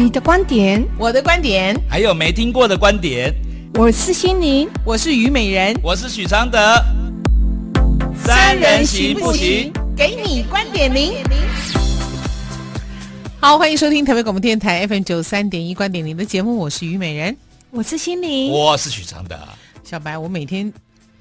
你的观点，我的观点，还有没听过的观点。我是心灵，我是虞美人，我是许常德。三人行不行？给你观点零。好，欢迎收听台北广播电台 FM 九三点一观点零的节目，我是虞美人，我是心灵，我是许常德。小白，我每天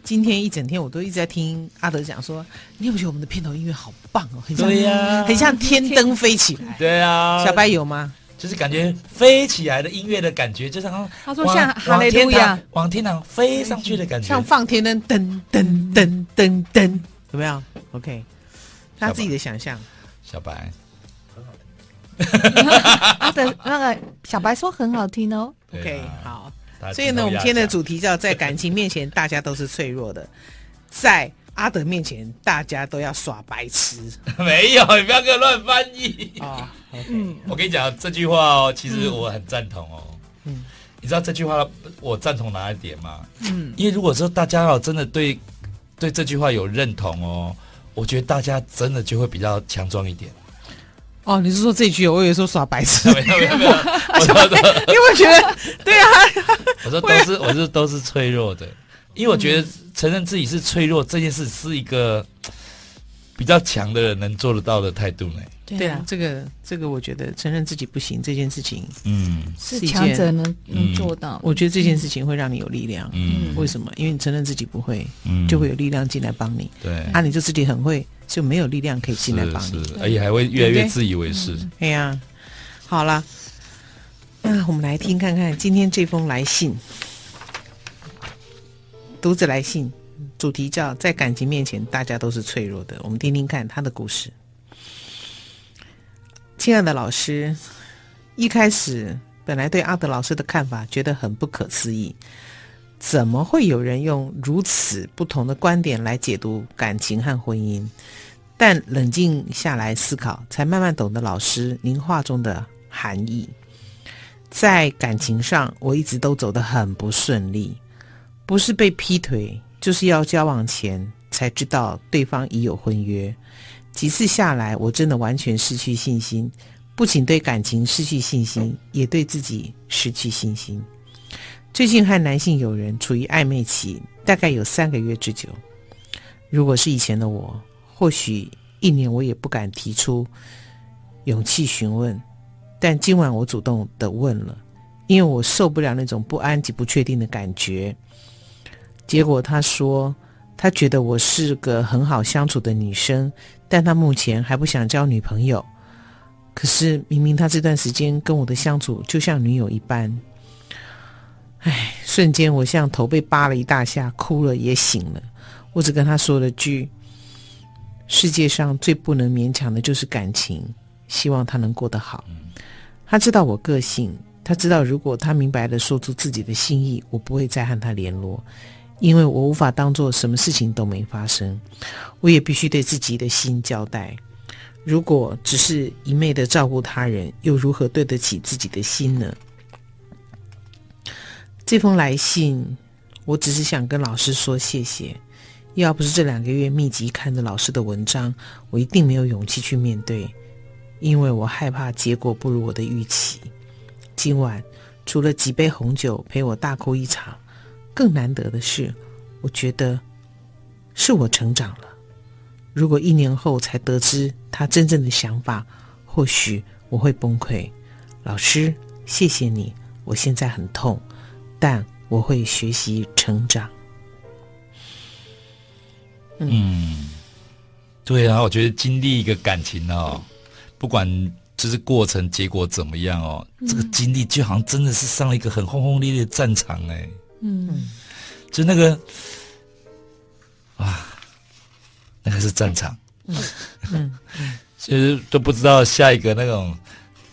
今天一整天我都一直在听阿德讲说，你有没有觉得我们的片头音乐好棒哦？很像，对呀，很像天灯飞起来。对啊，小白有吗？就是感觉飞起来的音乐的感觉，就像他说像哈雷路亚往天堂飞上去的感觉，像放天灯噔噔噔噔噔，有没有？OK，他自己的想象。小白，很好听。阿德那个小白说很好听哦。OK，好。所以呢，我们今天的主题叫在感情面前大家都是脆弱的，在阿德面前大家都要耍白痴。没有，你不要给我乱翻译啊。嗯，我跟你讲这句话哦，其实我很赞同哦。嗯，你知道这句话我赞同哪一点吗？嗯，因为如果说大家哦真的对对这句话有认同哦，我觉得大家真的就会比较强壮一点。哦，你是说这句？我以为说耍白痴。没有没有没有，我说 因为觉得对啊，我说都是我是都是脆弱的，因为我觉得承认自己是脆弱这件事是一个比较强的人能做得到的态度呢。对啊，这个这个，我觉得承认自己不行这件事情，嗯，是强者能能做到。我觉得这件事情会让你有力量。嗯，为什么？因为你承认自己不会，嗯，就会有力量进来帮你。对，啊，你就自己很会，就没有力量可以进来帮你，而且还会越来越自以为是。对呀，好了，那我们来听看看今天这封来信，读者来信，主题叫在感情面前大家都是脆弱的。我们听听看他的故事。亲爱的老师，一开始本来对阿德老师的看法觉得很不可思议，怎么会有人用如此不同的观点来解读感情和婚姻？但冷静下来思考，才慢慢懂得老师您话中的含义。在感情上，我一直都走得很不顺利，不是被劈腿，就是要交往前才知道对方已有婚约。几次下来，我真的完全失去信心，不仅对感情失去信心，也对自己失去信心。最近和男性友人处于暧昧期，大概有三个月之久。如果是以前的我，或许一年我也不敢提出勇气询问，但今晚我主动的问了，因为我受不了那种不安及不确定的感觉。结果他说，他觉得我是个很好相处的女生。但他目前还不想交女朋友，可是明明他这段时间跟我的相处就像女友一般。唉，瞬间我像头被扒了一大下，哭了也醒了。我只跟他说了句：“世界上最不能勉强的就是感情，希望他能过得好。”他知道我个性，他知道如果他明白的说出自己的心意，我不会再和他联络。因为我无法当做什么事情都没发生，我也必须对自己的心交代。如果只是一昧的照顾他人，又如何对得起自己的心呢？这封来信，我只是想跟老师说谢谢。要不是这两个月密集看着老师的文章，我一定没有勇气去面对，因为我害怕结果不如我的预期。今晚除了几杯红酒陪我大哭一场。更难得的是，我觉得是我成长了。如果一年后才得知他真正的想法，或许我会崩溃。老师，谢谢你，我现在很痛，但我会学习成长。嗯，嗯对啊，我觉得经历一个感情哦，不管就是过程结果怎么样哦，嗯、这个经历就好像真的是上了一个很轰轰烈烈的战场哎。嗯，就那个，哇，那个是战场，嗯。嗯，其实都不知道下一个那种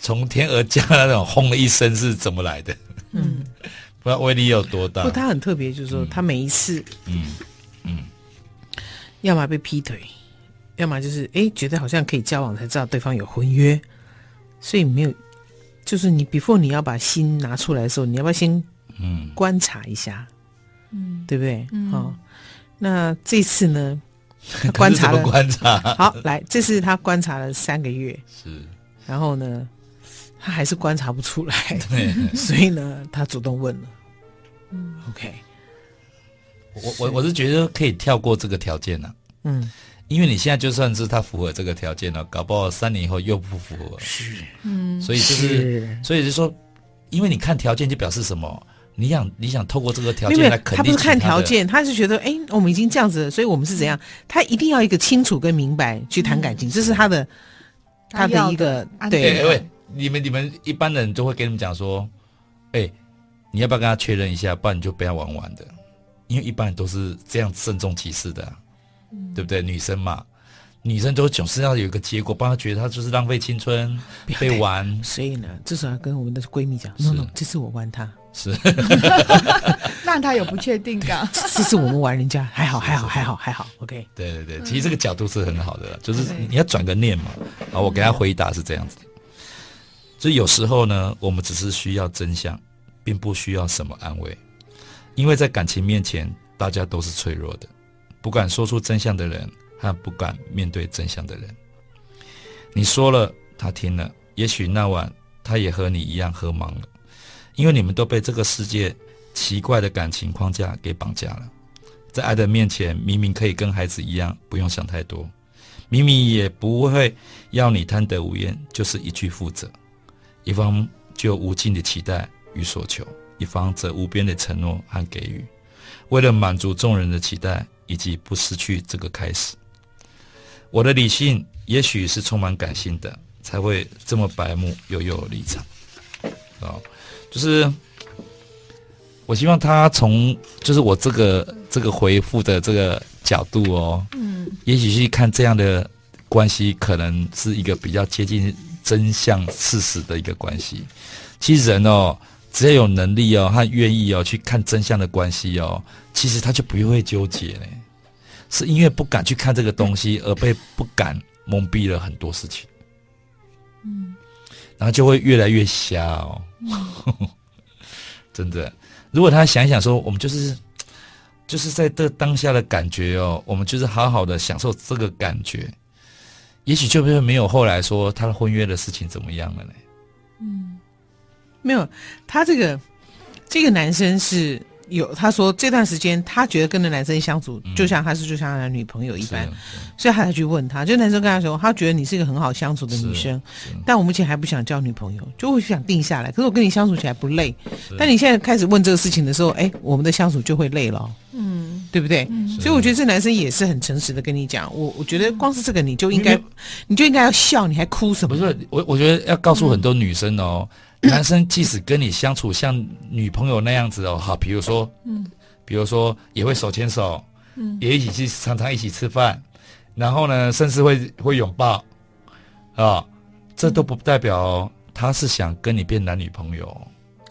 从天而降的那种轰的一声是怎么来的，嗯，不知道威力有多大。不，他很特别，就是说他每一次，嗯嗯，要么被劈腿，要么就是哎觉得好像可以交往才知道对方有婚约，所以没有，就是你 before 你要把心拿出来的时候，你要不要先？嗯，观察一下，嗯，对不对？嗯，好，那这次呢？他观察了，观察。好，来，这次他观察了三个月，是。然后呢，他还是观察不出来，对，所以呢，他主动问了。嗯，OK，我我我是觉得可以跳过这个条件呢、啊。嗯，因为你现在就算是他符合这个条件了，搞不好三年以后又不符合。是，嗯，所以就是，是所以就说，因为你看条件就表示什么？你想你想透过这个条件来肯定他，他不是看条件，他是觉得，哎，我们已经这样子了，所以我们是怎样？他一定要一个清楚跟明白去谈感情，嗯、这是他的。他的一个对，因为你们你们一般人都会跟你们讲说，哎，你要不要跟他确认一下？不然你就不要玩玩的，因为一般人都是这样慎重其事的，对不对？女生嘛，女生都总是要有一个结果，不然她觉得她就是浪费青春，被玩。所以呢，至少要跟我们的闺蜜讲，no no，这次我玩她，是，让他有不确定感。这是我们玩人家，还好还好还好还好，OK。对对对，其实这个角度是很好的，就是你要转个念嘛。好，我给他回答是这样子的，所以有时候呢，我们只是需要真相，并不需要什么安慰，因为在感情面前，大家都是脆弱的，不敢说出真相的人和不敢面对真相的人。你说了，他听了，也许那晚他也和你一样喝茫了，因为你们都被这个世界奇怪的感情框架给绑架了，在爱的面前，明明可以跟孩子一样，不用想太多。明明也不会要你贪得无厌，就是一句负责，一方就无尽的期待与所求，一方则无边的承诺和给予，为了满足众人的期待以及不失去这个开始。我的理性也许是充满感性的，才会这么白目又有立场。啊，就是我希望他从就是我这个这个回复的这个角度哦。也许去看这样的关系，可能是一个比较接近真相事实的一个关系。其实人哦，只要有能力哦，他愿意哦去看真相的关系哦，其实他就不会纠结嘞。是因为不敢去看这个东西，而被不敢蒙蔽了很多事情。嗯，然后就会越来越瞎哦。真的，如果他想一想说，我们就是。就是在这当下的感觉哦，我们就是好好的享受这个感觉，也许就会没有后来说他的婚约的事情怎么样了呢？嗯，没有，他这个这个男生是。有他说这段时间他觉得跟那男生相处，就像他是就像他的女朋友一般，所以他才去问他。就男生跟他说，他觉得你是一个很好相处的女生，但我目前还不想交女朋友，就会想定下来。可是我跟你相处起来不累，但你现在开始问这个事情的时候，哎，我们的相处就会累了，嗯，对不对？所以我觉得这男生也是很诚实的跟你讲，我我觉得光是这个你就应该，你就应该要笑，你还哭什么？不是我，我觉得要告诉很多女生哦。男生即使跟你相处像女朋友那样子哦，好，比如说，嗯，比如说也会手牵手，嗯，也一起去常常一起吃饭，然后呢，甚至会会拥抱，啊、哦，这都不代表他是想跟你变男女朋友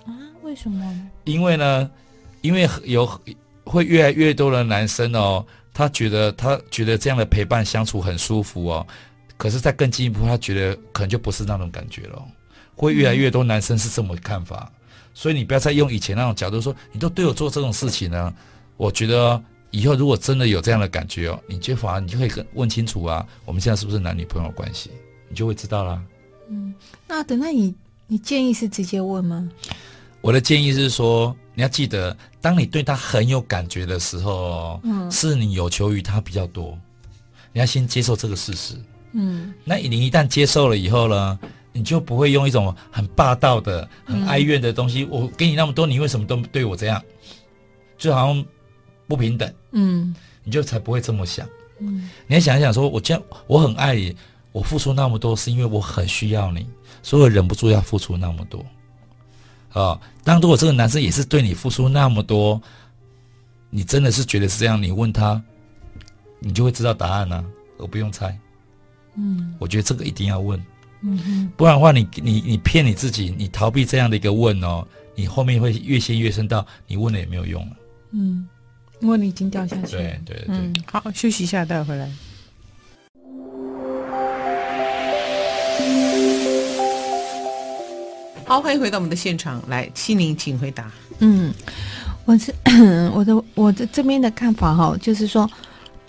啊？为什么？因为呢，因为有会越来越多的男生哦，他觉得他觉得这样的陪伴相处很舒服哦，可是再更进一步，他觉得可能就不是那种感觉了。会越来越多男生是这么看法，所以你不要再用以前那种角度说，你都对我做这种事情呢。我觉得以后如果真的有这样的感觉哦，你就反而你就可以问清楚啊，我们现在是不是男女朋友关系，你就会知道啦。嗯，那等那你你建议是直接问吗？我的建议是说，你要记得，当你对他很有感觉的时候，嗯，是你有求于他比较多，你要先接受这个事实。嗯，那你一旦接受了以后呢？你就不会用一种很霸道的、很哀怨的东西。嗯、我给你那么多，你为什么都对我这样？就好像不平等。嗯，你就才不会这么想。嗯，你要想一想，说我这样，我很爱你，我付出那么多，是因为我很需要你，所以我忍不住要付出那么多。啊、哦，当如果这个男生也是对你付出那么多，你真的是觉得是这样，你问他，你就会知道答案了、啊，而不用猜。嗯，我觉得这个一定要问。嗯哼，不然的话你，你你你骗你自己，你逃避这样的一个问哦，你后面会越陷越深，到你问了也没有用了。嗯，因为你已经掉下去了。对对对，嗯，好，休息一下，待会回来。好，欢迎回到我们的现场，来，七零，请回答。嗯，我是 我的我的这边的看法哈，就是说，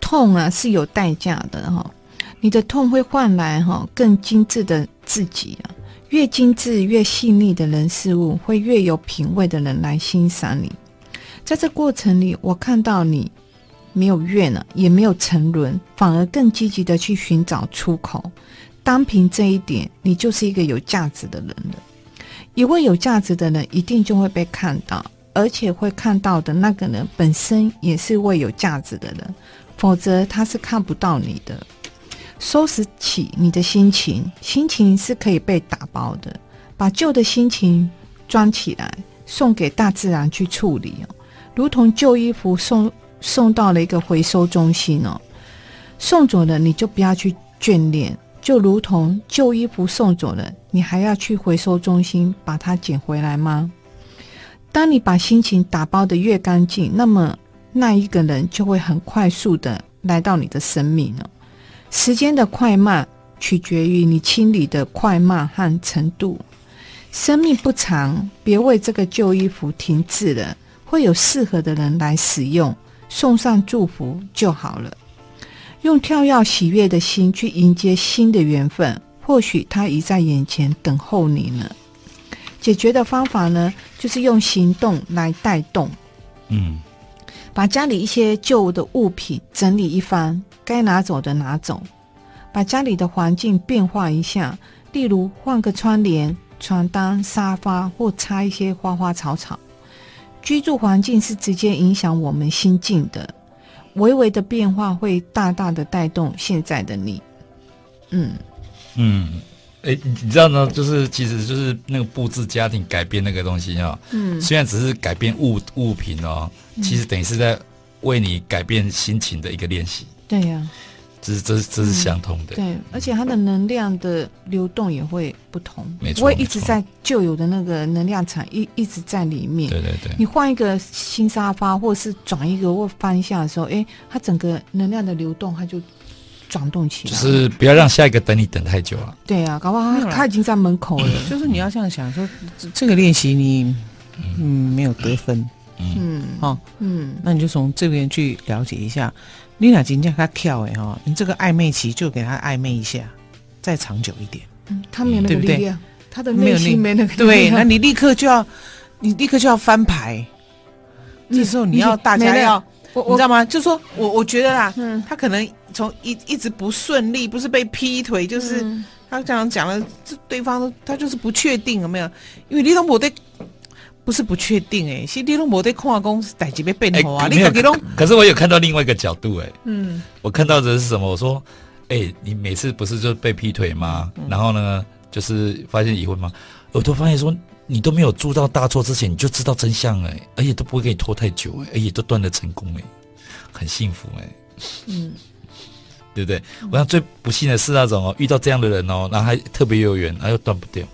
痛啊是有代价的哈。你的痛会换来哈更精致的自己啊，越精致、越细腻的人事物，会越有品味的人来欣赏你。在这过程里，我看到你没有怨了，也没有沉沦，反而更积极的去寻找出口。单凭这一点，你就是一个有价值的人了。一位有价值的人，一定就会被看到，而且会看到的那个人本身也是位有价值的人，否则他是看不到你的。收拾起你的心情，心情是可以被打包的，把旧的心情装起来，送给大自然去处理哦。如同旧衣服送送到了一个回收中心哦，送走了你就不要去眷恋，就如同旧衣服送走了，你还要去回收中心把它捡回来吗？当你把心情打包的越干净，那么那一个人就会很快速的来到你的生命了。时间的快慢取决于你清理的快慢和程度。生命不长，别为这个旧衣服停滞了。会有适合的人来使用，送上祝福就好了。用跳跃喜悦的心去迎接新的缘分，或许他已在眼前等候你呢。解决的方法呢，就是用行动来带动。嗯，把家里一些旧的物品整理一番，该拿走的拿走，把家里的环境变化一下，例如换个窗帘、床单、沙发，或插一些花花草草。居住环境是直接影响我们心境的，微微的变化会大大的带动现在的你。嗯嗯，哎，你知道呢？就是其实就是那个布置家庭改变那个东西哦。嗯，虽然只是改变物物品哦，其实等于是在为你改变心情的一个练习。对呀。这是这是这是相通的，嗯，对，而且它的能量的流动也会不同，没错，不会一直在旧有的那个能量场一一直在里面。对对对，你换一个新沙发，或者是转一个或翻一下的时候，哎，它整个能量的流动，它就转动起来。就是不要让下一个等你等太久了。对啊，搞不好他，他已经在门口了。就是你要这样想说，这个练习你嗯没有得分，嗯，好，嗯，那你就从这边去了解一下。你俩今天他跳哎哈，你这个暧昧期就给他暧昧一下，再长久一点。嗯，他没有那个力量，对对他的内心没那个力量。对，那你立刻就要，你立刻就要翻牌。嗯、这时候你要大家要，你，你知道吗？就说我我觉得啦，嗯，他可能从一一直不顺利，不是被劈腿，就是、嗯、他这样讲了，这对方他就是不确定有没有，因为李东博对。不是不确定哎、欸，其实你都没得看公司在这边变好啊。你可可，可是我有看到另外一个角度哎、欸，嗯，我看到的是什么？我说，哎、欸，你每次不是就被劈腿吗？嗯、然后呢，就是发现已婚吗？我都发现说，你都没有做到大错之前，你就知道真相哎、欸，而且都不会给你拖太久哎、欸，而且都断了成功哎、欸，很幸福哎、欸，嗯，对不对？我想最不幸的是那种哦，遇到这样的人哦，然后还特别有缘，然后又断不掉。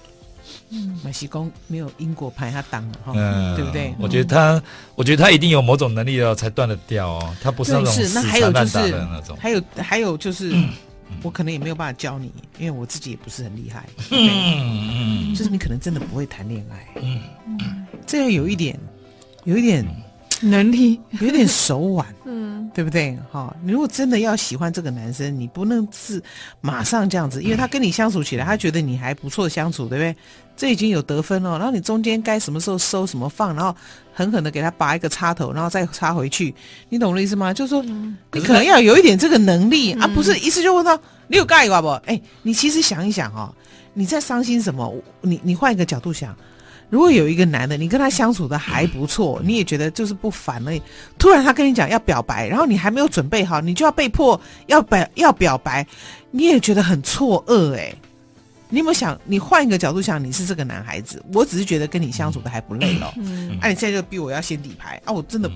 嗯，马西公没有因果牌，他挡了哈，嗯，对不对？我觉得他，嗯、我觉得他一定有某种能力哦，才断得掉哦。他不是那种死缠烂打的那种。还有还有就是，嗯、我可能也没有办法教你，因为我自己也不是很厉害。嗯嗯，就是你可能真的不会谈恋爱。嗯嗯，这样有一点，有一点。能力有点手腕，嗯，对不对？哈，你如果真的要喜欢这个男生，你不能是马上这样子，因为他跟你相处起来，他觉得你还不错相处，对不对？这已经有得分了，然后你中间该什么时候收什么放，然后狠狠的给他拔一个插头，然后再插回去，你懂我的意思吗？就是说，你可能要有一点这个能力啊，不是一次就问到你有盖过不？哎，你其实想一想哦，你在伤心什么？你你换一个角度想。如果有一个男的，你跟他相处的还不错，你也觉得就是不烦了，突然他跟你讲要表白，然后你还没有准备好，你就要被迫要表要表白，你也觉得很错愕哎。你有没有想，你换一个角度想，你是这个男孩子，我只是觉得跟你相处的还不累了。嗯，哎，啊、你现在就逼我要先底牌啊，我真的，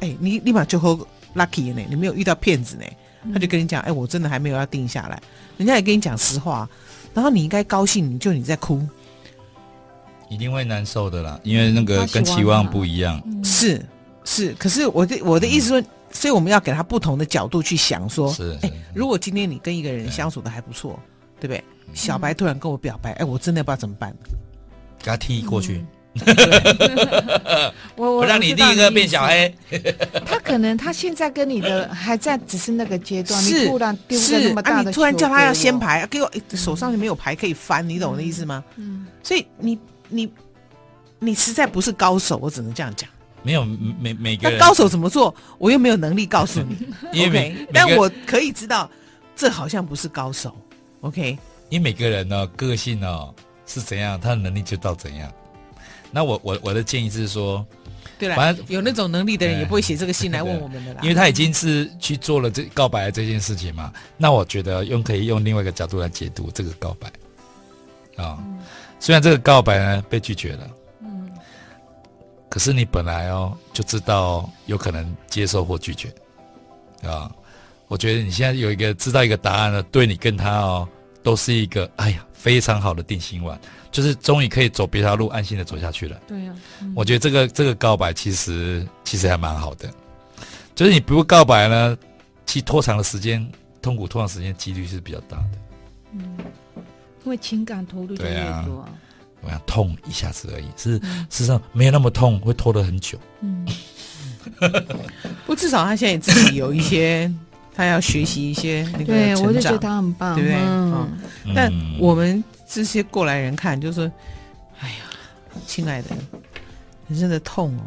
哎，你立马就喝 lucky 呢，你没有遇到骗子呢，他就跟你讲，哎，我真的还没有要定下来，人家也跟你讲实话，然后你应该高兴，你就你在哭。一定会难受的啦，因为那个跟期望不一样。是是，可是我的我的意思说，所以我们要给他不同的角度去想，说，是，哎，如果今天你跟一个人相处的还不错，对不对？小白突然跟我表白，哎，我真的不知道怎么办。给他踢过去，我我让你第一个变小黑。他可能他现在跟你的还在只是那个阶段，是你突然丢个那么大的、啊、你突然叫他要先牌，给我手上就没有牌可以翻，你懂我的意思吗？嗯，所以你你你实在不是高手，我只能这样讲。没有每每个那高手怎么做，我又没有能力告诉你。因为 OK，但我可以知道，这好像不是高手。OK，因为每个人呢，个性呢是怎样，他的能力就到怎样。那我我我的建议是说，对了，反正有那种能力的人也不会写这个信来问我们的啦，因为他已经是去做了这告白的这件事情嘛。那我觉得用可以用另外一个角度来解读这个告白啊。哦嗯、虽然这个告白呢被拒绝了。可是你本来哦就知道有可能接受或拒绝，啊，我觉得你现在有一个知道一个答案了，对你跟他哦都是一个哎呀非常好的定心丸，就是终于可以走别条路，安心的走下去了。对呀，嗯、我觉得这个这个告白其实其实还蛮好的，就是你不告白呢，其实拖长的时间，痛苦拖长时间几率是比较大的。嗯，因为情感投入就越多。我想痛一下子而已，是、嗯、事实上没有那么痛，会拖得很久。嗯，不，至少他现在自己有一些，他要学习一些那个成长，对，我就觉得他很棒，对不对？嗯，嗯，但我们这些过来人看，就是说，哎呀，亲爱的，人生的痛哦。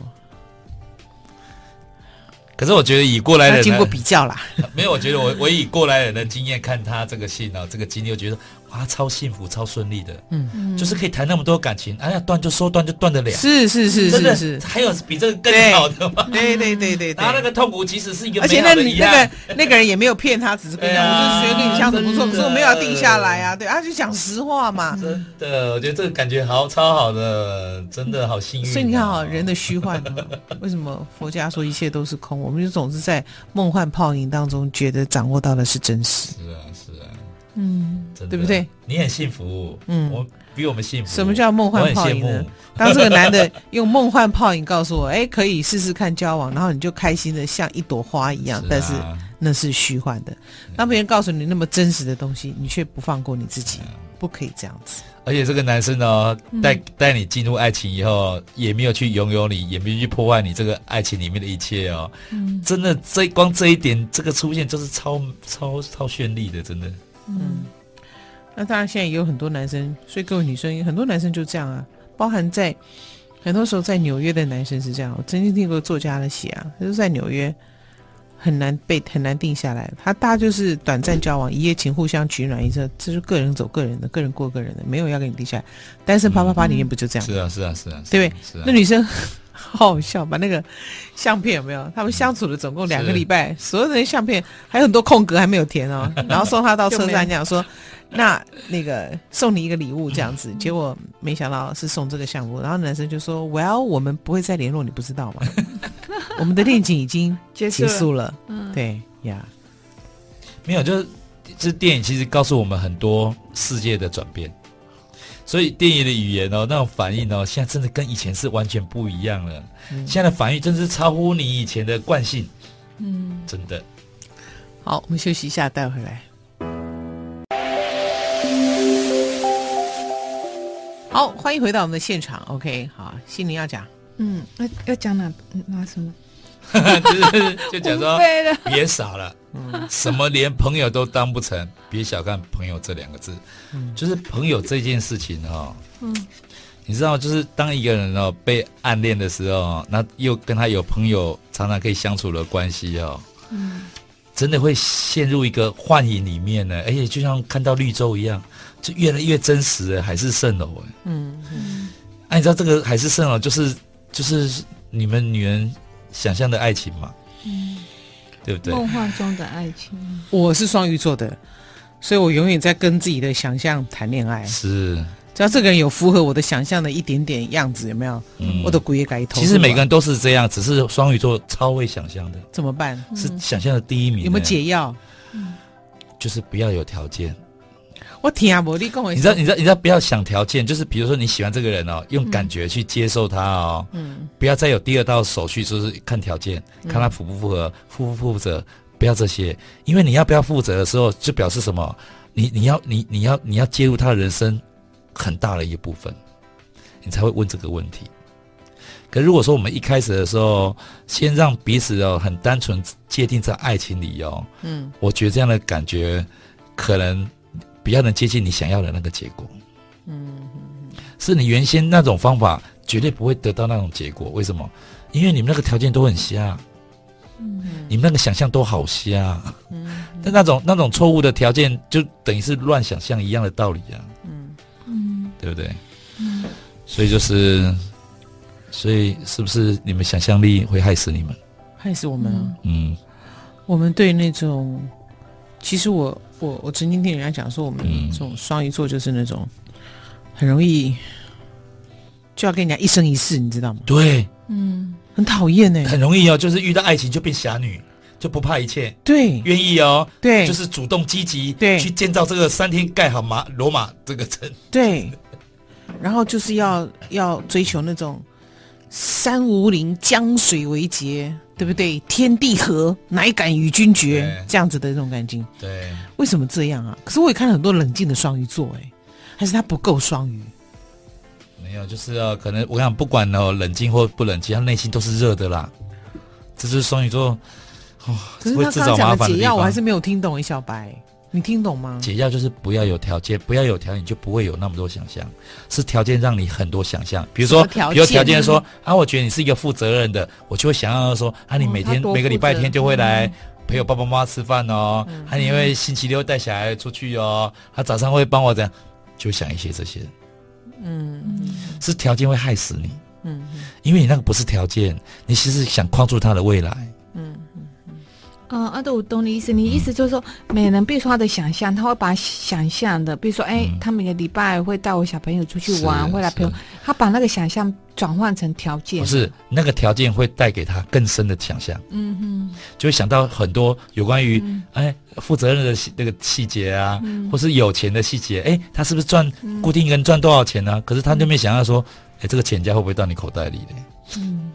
可是我觉得以过来人经过比较啦，没有，我觉得我我以过来人的经验看他这个信啊，这个经历，我觉得。哇，超幸福，超顺利的，嗯，就是可以谈那么多感情，哎呀，断就说断就断得了，是是是真的是，还有比这个更好的吗？对对对对，然后那个痛苦其实是一个，而且那你那个那个人也没有骗他，只是跟你讲，我就是觉得跟你相处不错，可是我没有要定下来啊，对，他就讲实话嘛，真的，我觉得这个感觉好超好的，真的好幸运。所以你看啊，人的虚幻，为什么佛家说一切都是空？我们就总是在梦幻泡影当中觉得掌握到的是真实。是啊，是啊。嗯，对不对？你很幸福，嗯，我比我们幸福。什么叫梦幻泡影呢？当这个男的用梦幻泡影告诉我，哎，可以试试看交往，然后你就开心的像一朵花一样，但是那是虚幻的。当别人告诉你那么真实的东西，你却不放过你自己，不可以这样子。而且这个男生呢，带带你进入爱情以后，也没有去拥有你，也没有去破坏你这个爱情里面的一切哦。嗯，真的，这光这一点，这个出现就是超超超绚丽的，真的。嗯，那当然，现在也有很多男生，所以各位女生，很多男生就这样啊。包含在很多时候，在纽约的男生是这样。我曾经听过作家的写啊，他就在纽约很难被很难定下来。他大家就是短暂交往，一夜情，互相取暖一下，这是个人走个人的，个人过个人的，没有要给你定下来。单身啪啪啪里面不就这样？是啊，是啊，是啊，对不对？是啊。那女生 好好笑，把那个相片有没有？他们相处了总共两个礼拜，所有的相片还有很多空格还没有填哦。然后送他到车站，讲说。那那个送你一个礼物这样子，结果没想到是送这个项目，然后男生就说：“Well，我们不会再联络，你不知道吗？我们的恋情已经结束了。”对呀，没有，就是这电影其实告诉我们很多世界的转变，所以电影的语言哦，那种反应哦，现在真的跟以前是完全不一样了。现在的反应真是超乎你以前的惯性，嗯，真的。好，我们休息一下，待会回来。好，欢迎回到我们的现场。OK，好，心灵要讲，嗯，要要讲哪哪什么？就是就讲说，别傻了，嗯，什么连朋友都当不成，别小看朋友这两个字，嗯，就是朋友这件事情哈、哦，嗯，你知道，就是当一个人哦被暗恋的时候，那又跟他有朋友常常可以相处的关系哦，嗯，真的会陷入一个幻影里面呢，而且就像看到绿洲一样。就越来越真实的海市蜃楼哎，嗯嗯，哎，你知道这个海市蜃楼就是就是你们女人想象的爱情嘛，嗯，对不对？梦幻中的爱情。我是双鱼座的，所以我永远在跟自己的想象谈恋爱。是，只要这个人有符合我的想象的一点点样子，有没有？嗯，我的骨也改一头。其实每个人都是这样，只是双鱼座超会想象的。怎么办？是想象的第一名。有没有解药？嗯，就是不要有条件。我听啊，我你跟我，你知道，你知道，你知道，不要想条件，就是比如说你喜欢这个人哦，用感觉去接受他哦，嗯，不要再有第二道手续，就是看条件，看他符不符合，负不负责，不要这些，因为你要不要负责的时候，就表示什么？你你要你你要你要介入他的人生很大的一部分，你才会问这个问题。可如果说我们一开始的时候，先让彼此哦很单纯界定在爱情里哦，嗯，我觉得这样的感觉可能比较能接近你想要的那个结果。嗯，是你原先那种方法绝对不会得到那种结果。为什么？因为你们那个条件都很瞎，嗯，你们那个想象都好瞎，嗯，但那种那种错误的条件就等于是乱想象一样的道理啊，嗯嗯，对不对？嗯，所以就是。所以，是不是你们想象力会害死你们？害死我们啊！嗯，我们对那种，其实我我我曾经听人家讲说，我们这种双鱼座就是那种很容易就要跟人家一生一世，你知道吗？对，嗯，很讨厌呢，很容易哦，就是遇到爱情就变侠女，就不怕一切，对，愿意哦，对，就是主动积极，对，去建造这个三天盖好马罗马这个城，对，然后就是要要追求那种。山无陵，江水为竭，对不对？天地合，乃敢与君绝，这样子的这种感情。对，为什么这样啊？可是我也看了很多冷静的双鱼座，哎，还是他不够双鱼？没有，就是要可能我想，不管哦，冷静或不冷静，他内心都是热的啦。这就是双鱼座，哦，可是他刚讲的解药，我还是没有听懂，哎，小白。你听懂吗？解药就是不要有条件，不要有条件，你就不会有那么多想象。是条件让你很多想象，比如说，比如条件说啊，我觉得你是一个负责任的，我就会想要说啊，你每天、哦、每个礼拜天就会来陪我爸爸妈妈吃饭哦，嗯、啊，你会星期六带小孩出去哦，他早上会帮我这样，就想一些这些。嗯，是条件会害死你。嗯，因为你那个不是条件，你其实想框住他的未来。啊，阿德，我懂你意思。你意思就是说，每人比如说他的想象，他会把想象的，比如说，哎，他每个礼拜会带我小朋友出去玩，会来陪我。他把那个想象转换成条件，不是那个条件会带给他更深的想象。嗯哼，就会想到很多有关于哎负责任的那个细节啊，或是有钱的细节。哎，他是不是赚固定一个人赚多少钱呢？可是他就没想到说，哎，这个钱家会不会到你口袋里呢？嗯嗯嗯。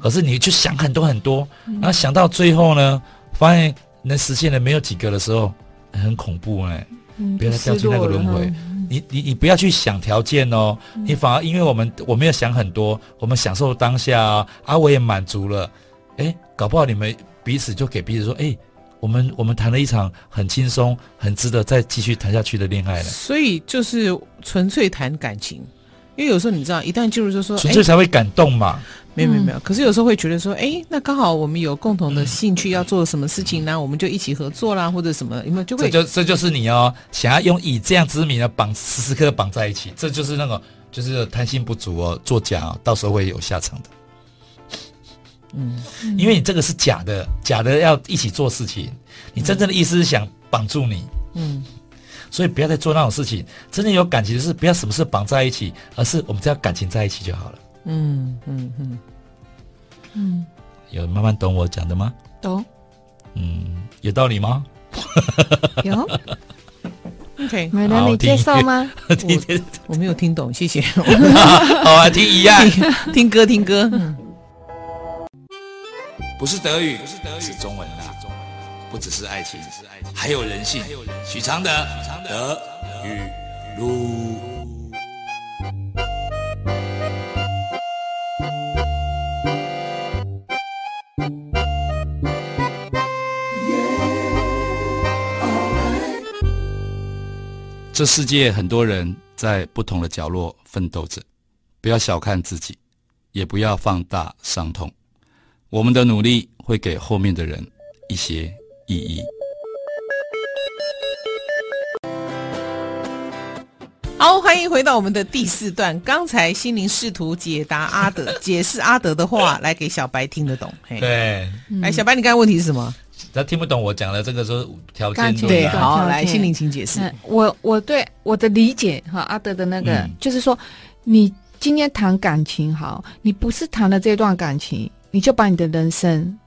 可是你去想很多很多，然后想到最后呢，发现能实现的没有几个的时候，很恐怖哎、欸！嗯、不要再掉进那个轮回。你你你不要去想条件哦，嗯、你反而因为我们我没有想很多，我们享受当下啊，啊我也满足了，哎，搞不好你们彼此就给彼此说，哎，我们我们谈了一场很轻松、很值得再继续谈下去的恋爱了。所以就是纯粹谈感情，因为有时候你知道，一旦进入就说纯粹才会感动嘛。没有没有没有，可是有时候会觉得说，哎，那刚好我们有共同的兴趣，要做什么事情呢？我们就一起合作啦，或者什么，有没有就会？这就这就是你哦，想要用以这样之名的绑时时刻绑在一起，这就是那个就是贪心不足哦，作假哦，到时候会有下场的。嗯，因为你这个是假的，假的要一起做事情，你真正的意思是想绑住你。嗯，所以不要再做那种事情。真正有感情的是不要什么事绑在一起，而是我们只要感情在一起就好了。嗯嗯嗯嗯，有慢慢懂我讲的吗？懂。嗯，有道理吗？有。OK，没人你接受吗？我我没有听懂，谢谢。好啊，听一样，听歌听歌。不是德语，是中文啦。不只是爱情，还有人性。许常德，德语路。这世界很多人在不同的角落奋斗着，不要小看自己，也不要放大伤痛。我们的努力会给后面的人一些意义。好，欢迎回到我们的第四段。刚才心灵试图解答阿德，解释阿德的话，来给小白听得懂。嘿对，哎，小白，你刚才问题是什么？他听不懂我讲的这个说条件对，好，来心灵请解释。嗯、我我对我的理解哈，阿德的那个、嗯、就是说，你今天谈感情好，你不是谈了这段感情，你就把你的人生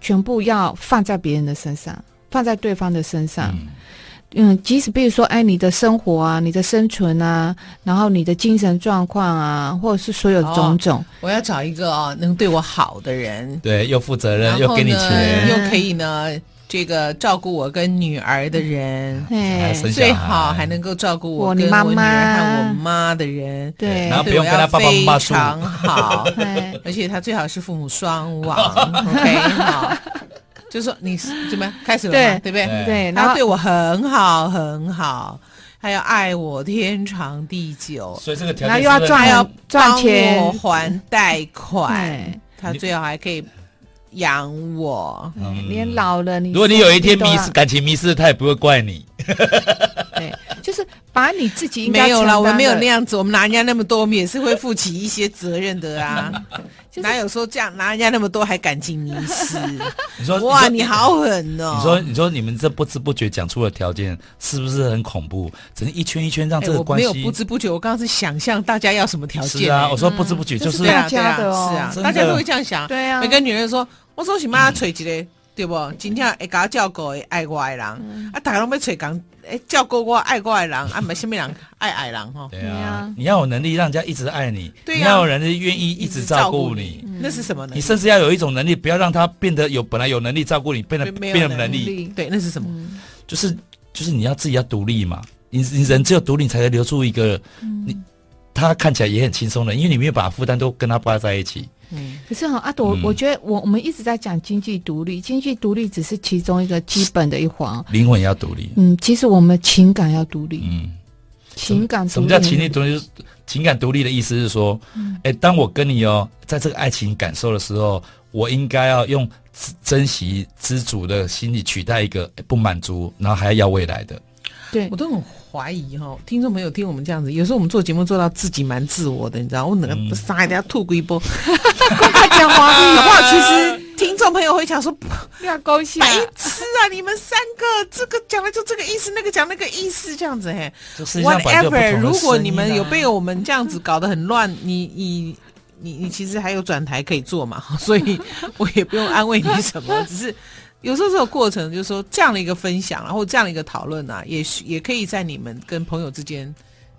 全部要放在别人的身上，放在对方的身上。嗯嗯，即使比如说，哎，你的生活啊，你的生存啊，然后你的精神状况啊，或者是所有种种，哦、我要找一个哦能对我好的人，对，又负责任，又给你钱，又可以呢，这个照顾我跟女儿的人，哎，最好还能够照顾我跟我女儿和我妈的人，对，然后不用跟他爸爸妈妈说，非常好，而且他最好是父母双亡，OK，好，就说你怎么开始了对，对不对？对，然后对我很好很好。还要爱我天长地久，所以这个条件，他又要赚，要赚钱，我还贷款，他最好还可以养我。嗯，连老了你，如果你有一天迷失感情迷失，他也不会怪你。把你自己应该没有了，我们没有那样子，我们拿人家那么多，我们也是会负起一些责任的啊。就是、哪有说这样拿人家那么多还感情迷失？你说哇，你好狠哦！你说你说你们这不知不觉讲出了条件是不是很恐怖？只能一圈一圈让这个关系、欸、没有不知不觉，我刚刚是想象大家要什么条件、欸。是啊，我说不知不觉就是、嗯、大家的哦，是啊，大家都会这样想。对啊，每个女人说，我说起妈吹起来。对不？今天会搞叫狗爱我的人，啊，大家拢要找讲，哎，照顾我爱我的人，啊，没什么人爱爱人哈。对啊，你要有能力让人家一直爱你，你要有人愿意一直照顾你，那是什么呢？你甚至要有一种能力，不要让他变得有本来有能力照顾你，变得变得能力。对，那是什么？就是就是你要自己要独立嘛，你你人只有独立，你才能留住一个你，他看起来也很轻松的，因为你没有把负担都跟他挂在一起。嗯，可是哈，阿朵，我觉得我我们一直在讲经济独立，经济独立只是其中一个基本的一环，灵魂要独立。嗯，其实我们情感要独立。嗯，情感什么叫情力独立？情感独立的意思是说，哎，当我跟你哦，在这个爱情感受的时候，我应该要用珍惜、知足的心理取代一个不满足，然后还要要未来的。对，我都很怀疑哈，听众朋友听我们这样子，有时候我们做节目做到自己蛮自我的，你知道，我哪个上海等下吐过一波，他讲话好不好？其实听众朋友会讲说，不要高兴，白痴啊！你们三个这个讲的就这个意思，那个讲那个意思，这样子嘿。Whatever，如果你们有被我们这样子搞得很乱，你你你你其实还有转台可以做嘛，所以我也不用安慰你什么，只是。有时候这个过程，就是说这样的一个分享，然后这样的一个讨论啊，也许也可以在你们跟朋友之间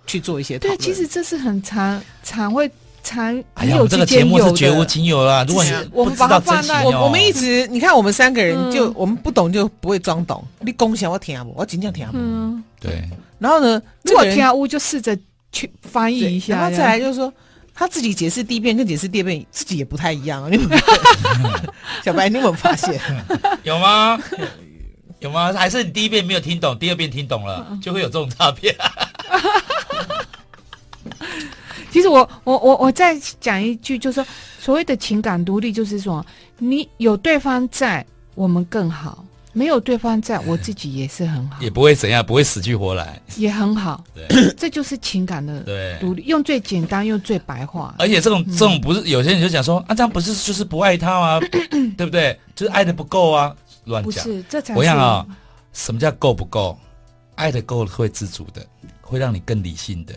去做一些讨论。对，其实这是很常常会常哎呀，这个节目是绝无仅有啦。如果你我们把它放在我我们一直你看我们三个人就我们不懂就不会装懂。你共享我听不？我尽量听不。嗯，对。然后呢，如果听不就试着去翻译一下，然后再来就是说。他自己解释第一遍跟解释第二遍自己也不太一样啊！小白，你有没有发现？有吗？有吗？还是你第一遍没有听懂，第二遍听懂了，就会有这种差别？其实我我我我再讲一句，就是说所谓的情感独立，就是说你有对方在，我们更好。没有对方在，我自己也是很好，也不会怎样，不会死去活来，也很好。对，这就是情感的独立，用最简单用最白话。而且这种这种不是有些人就讲说啊，这样不是就是不爱他吗？对不对？就是爱的不够啊，乱讲。不是，这才我想啊，什么叫够不够？爱的够会知足的，会让你更理性的，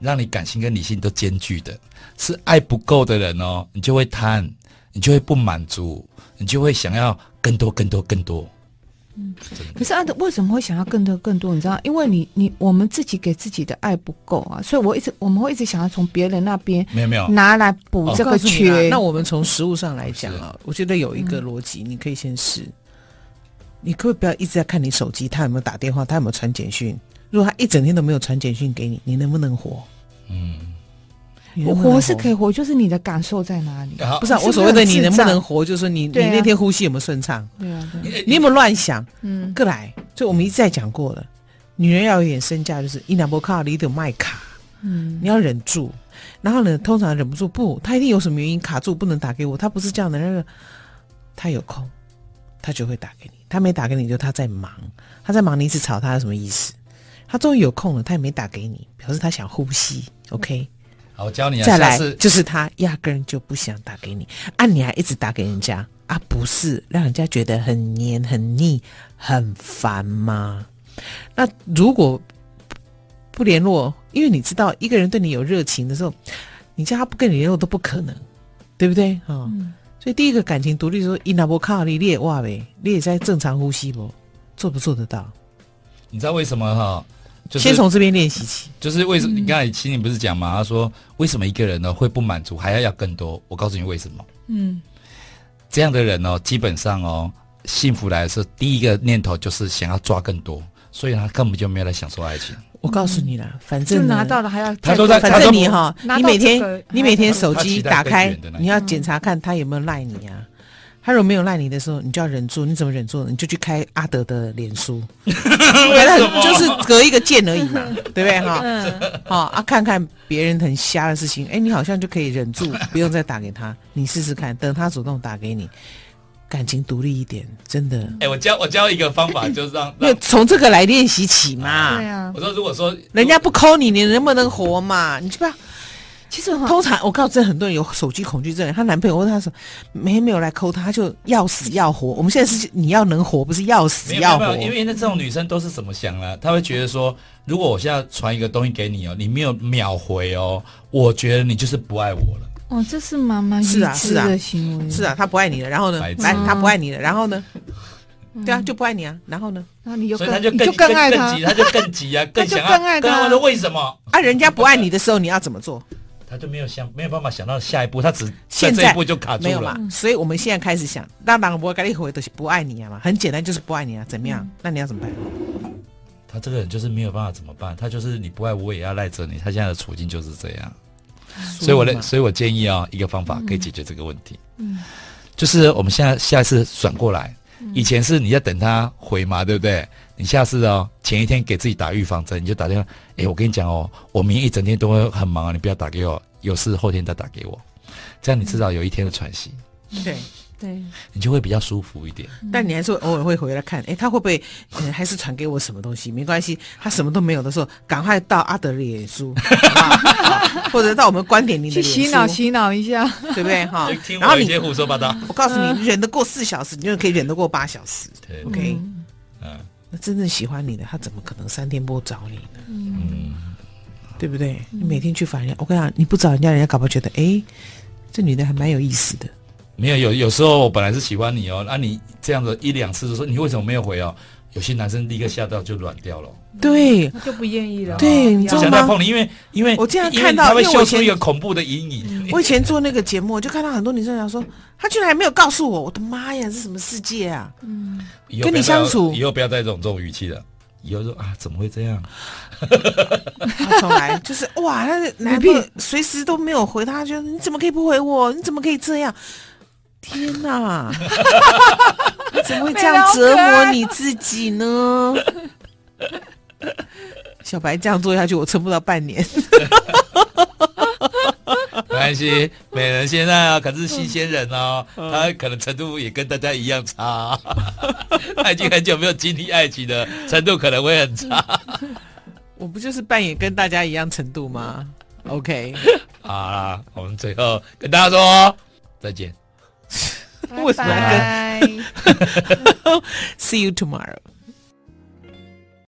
让你感性跟理性都兼具的。是爱不够的人哦，你就会贪，你就会不满足，你就会想要。更多，更多，更多。嗯，可是阿德为什么会想要更多，更多？你知道，因为你，你，我们自己给自己的爱不够啊，所以我一直，我们会一直想要从别人那边没有没有拿来补这个缺。哦、那我们从食物上来讲啊，我觉得有一个逻辑，你可以先试。嗯、你可不可以不要一直在看你手机，他有没有打电话，他有没有传简讯？如果他一整天都没有传简讯给你，你能不能活？嗯。我活是可以活，就是你的感受在哪里？不是我所谓的你能不能活，就是说你你那天呼吸有没有顺畅？对啊，你有没有乱想？嗯，过来，所以我们一直在讲过了，女人要有点身价，就是一两波卡，你得卖卡，嗯，你要忍住。然后呢，通常忍不住，不，他一定有什么原因卡住，不能打给我。他不是这样的，那个他有空，他就会打给你。他没打给你，就他在忙，他在忙，你一直吵他有什么意思？他终于有空了，他也没打给你，表示他想呼吸。OK。我教你啊，再来就是他压根就不想打给你，啊，你还一直打给人家啊，不是让人家觉得很黏、很腻、很烦吗？那如果不联络，因为你知道一个人对你有热情的时候，你叫他不跟你联络都不可能，对不对？哦，嗯、所以第一个感情独立说，伊那波卡你也哇呗，你也在正常呼吸不？做不做得到？你知道为什么哈？就是、先从这边练习起，就是为什么？你刚才心里不是讲嘛？他说为什么一个人呢会不满足，还要要更多？我告诉你为什么。嗯，这样的人哦，基本上哦，幸福来的时候，第一个念头就是想要抓更多，所以他根本就没有来享受爱情。我告诉你啦，反正就拿到了还要他都在反正你哈，你每天你每天手机打开你要检查看他有没有赖你啊。他如果没有赖你的时候，你就要忍住。你怎么忍住？你就去开阿德的脸书，就是隔一个键而已嘛，对不对哈？好啊，看看别人很瞎的事情，哎，你好像就可以忍住，不用再打给他。你试试看，等他主动打给你，感情独立一点，真的。哎，我教我教一个方法，就是让那从这个来练习起嘛。对啊，我说如果说人家不 call 你，你能不能活嘛？你去吧。其实通常我告诉这很多人有手机恐惧症，她男朋友问她说没没有来抠她，她就要死要活。我们现在是你要能活，不是要死要活。因为那这种女生都是怎么想呢？她会觉得说，如果我现在传一个东西给你哦，你没有秒回哦，我觉得你就是不爱我了。哦，这是妈妈是啊是啊的行为，是啊，他不爱你了。然后呢，来他不爱你了，然后呢，对啊，就不爱你啊。然后呢，然后你就更就更爱他，他就更急啊，更想要更爱他。他说为什么啊？人家不爱你的时候，你要怎么做？他就没有想，没有办法想到下一步，他只现在这一步就卡住了嘛。所以我们现在开始想，那当然不会跟你回都是不爱你啊嘛，很简单，就是不爱你啊，怎么样？嗯、那你要怎么办？他这个人就是没有办法怎么办？他就是你不爱我也要赖着你，他现在的处境就是这样。所以我的，所以我建议啊、哦，一个方法可以解决这个问题，嗯，就是我们现在下一次转过来，以前是你要等他回嘛，对不对？你下次哦，前一天给自己打预防针，你就打电话。哎，我跟你讲哦，我明天一整天都会很忙啊，你不要打给我，有事后天再打给我，这样你至少有一天的喘息。对。对，你就会比较舒服一点。但你还是偶尔会回来看，哎，他会不会嗯还是传给我什么东西？没关系，他什么都没有的时候，赶快到阿德的脸书，或者到我们观点里的脸书，洗脑洗脑一下，对不对？哈，然后你胡说八道。我告诉你，忍得过四小时，你就可以忍得过八小时。对，OK，嗯，那真正喜欢你的，他怎么可能三天不找你呢？嗯，对不对？你每天去烦人家，我跟你讲，你不找人家，人家搞不好觉得，哎，这女的还蛮有意思的。没有有有时候我本来是喜欢你哦，那、啊、你这样子一两次就说你为什么没有回哦？有些男生立刻吓到就软掉了，对，他就不愿意了。对，你知道吗？想再碰你，因为因为我经常看到，他会秀出一个恐怖的阴影。我以前做那个节目，我就看到很多女生讲说，他居然还没有告诉我，我的妈呀，这是什么世界啊？嗯，跟你相处以后不要再这种这种语气了。以后说啊，怎么会这样？他从来就是哇，那个男朋友随时都没有回他，就你怎么可以不回我？你怎么可以这样？天哪！怎么会这样折磨你自己呢？小白这样做下去，我撑不到半年。没关系，美人现在啊可是新鲜人哦，他可能程度也跟大家一样差，他已经很久没有经历爱情的程度可能会很差。我不就是扮演跟大家一样程度吗？OK，好啦，我们最后跟大家说再见。为什么跟？See you tomorrow.